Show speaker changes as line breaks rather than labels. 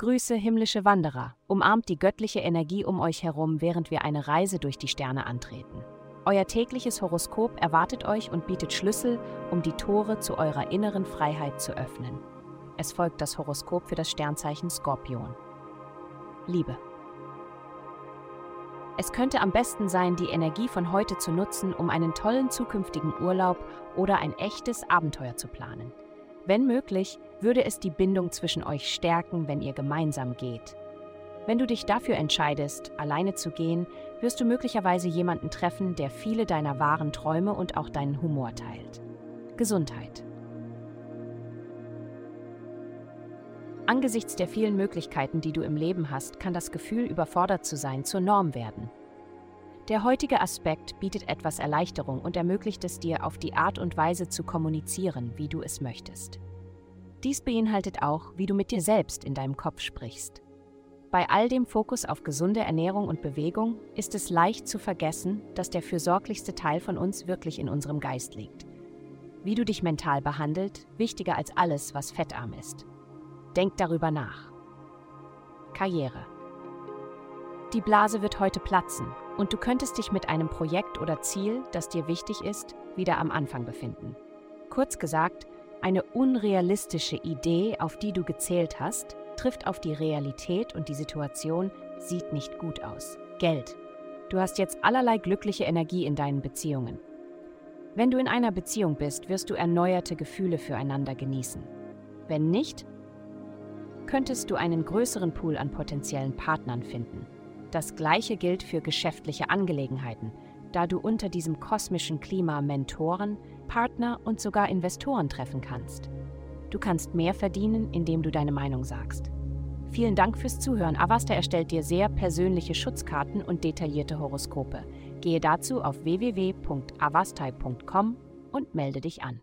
Grüße, himmlische Wanderer, umarmt die göttliche Energie um euch herum, während wir eine Reise durch die Sterne antreten. Euer tägliches Horoskop erwartet euch und bietet Schlüssel, um die Tore zu eurer inneren Freiheit zu öffnen. Es folgt das Horoskop für das Sternzeichen Skorpion. Liebe. Es könnte am besten sein, die Energie von heute zu nutzen, um einen tollen zukünftigen Urlaub oder ein echtes Abenteuer zu planen. Wenn möglich, würde es die Bindung zwischen euch stärken, wenn ihr gemeinsam geht. Wenn du dich dafür entscheidest, alleine zu gehen, wirst du möglicherweise jemanden treffen, der viele deiner wahren Träume und auch deinen Humor teilt. Gesundheit. Angesichts der vielen Möglichkeiten, die du im Leben hast, kann das Gefühl, überfordert zu sein, zur Norm werden. Der heutige Aspekt bietet etwas Erleichterung und ermöglicht es dir, auf die Art und Weise zu kommunizieren, wie du es möchtest. Dies beinhaltet auch, wie du mit dir selbst in deinem Kopf sprichst. Bei all dem Fokus auf gesunde Ernährung und Bewegung ist es leicht zu vergessen, dass der fürsorglichste Teil von uns wirklich in unserem Geist liegt. Wie du dich mental behandelt, wichtiger als alles, was fettarm ist. Denk darüber nach. Karriere. Die Blase wird heute platzen und du könntest dich mit einem Projekt oder Ziel, das dir wichtig ist, wieder am Anfang befinden. Kurz gesagt, eine unrealistische Idee, auf die du gezählt hast, trifft auf die Realität und die Situation sieht nicht gut aus. Geld. Du hast jetzt allerlei glückliche Energie in deinen Beziehungen. Wenn du in einer Beziehung bist, wirst du erneuerte Gefühle füreinander genießen. Wenn nicht, könntest du einen größeren Pool an potenziellen Partnern finden. Das gleiche gilt für geschäftliche Angelegenheiten, da du unter diesem kosmischen Klima Mentoren, Partner und sogar Investoren treffen kannst. Du kannst mehr verdienen, indem du deine Meinung sagst. Vielen Dank fürs Zuhören. Avasta erstellt dir sehr persönliche Schutzkarten und detaillierte Horoskope. Gehe dazu auf www.avastai.com und melde dich an.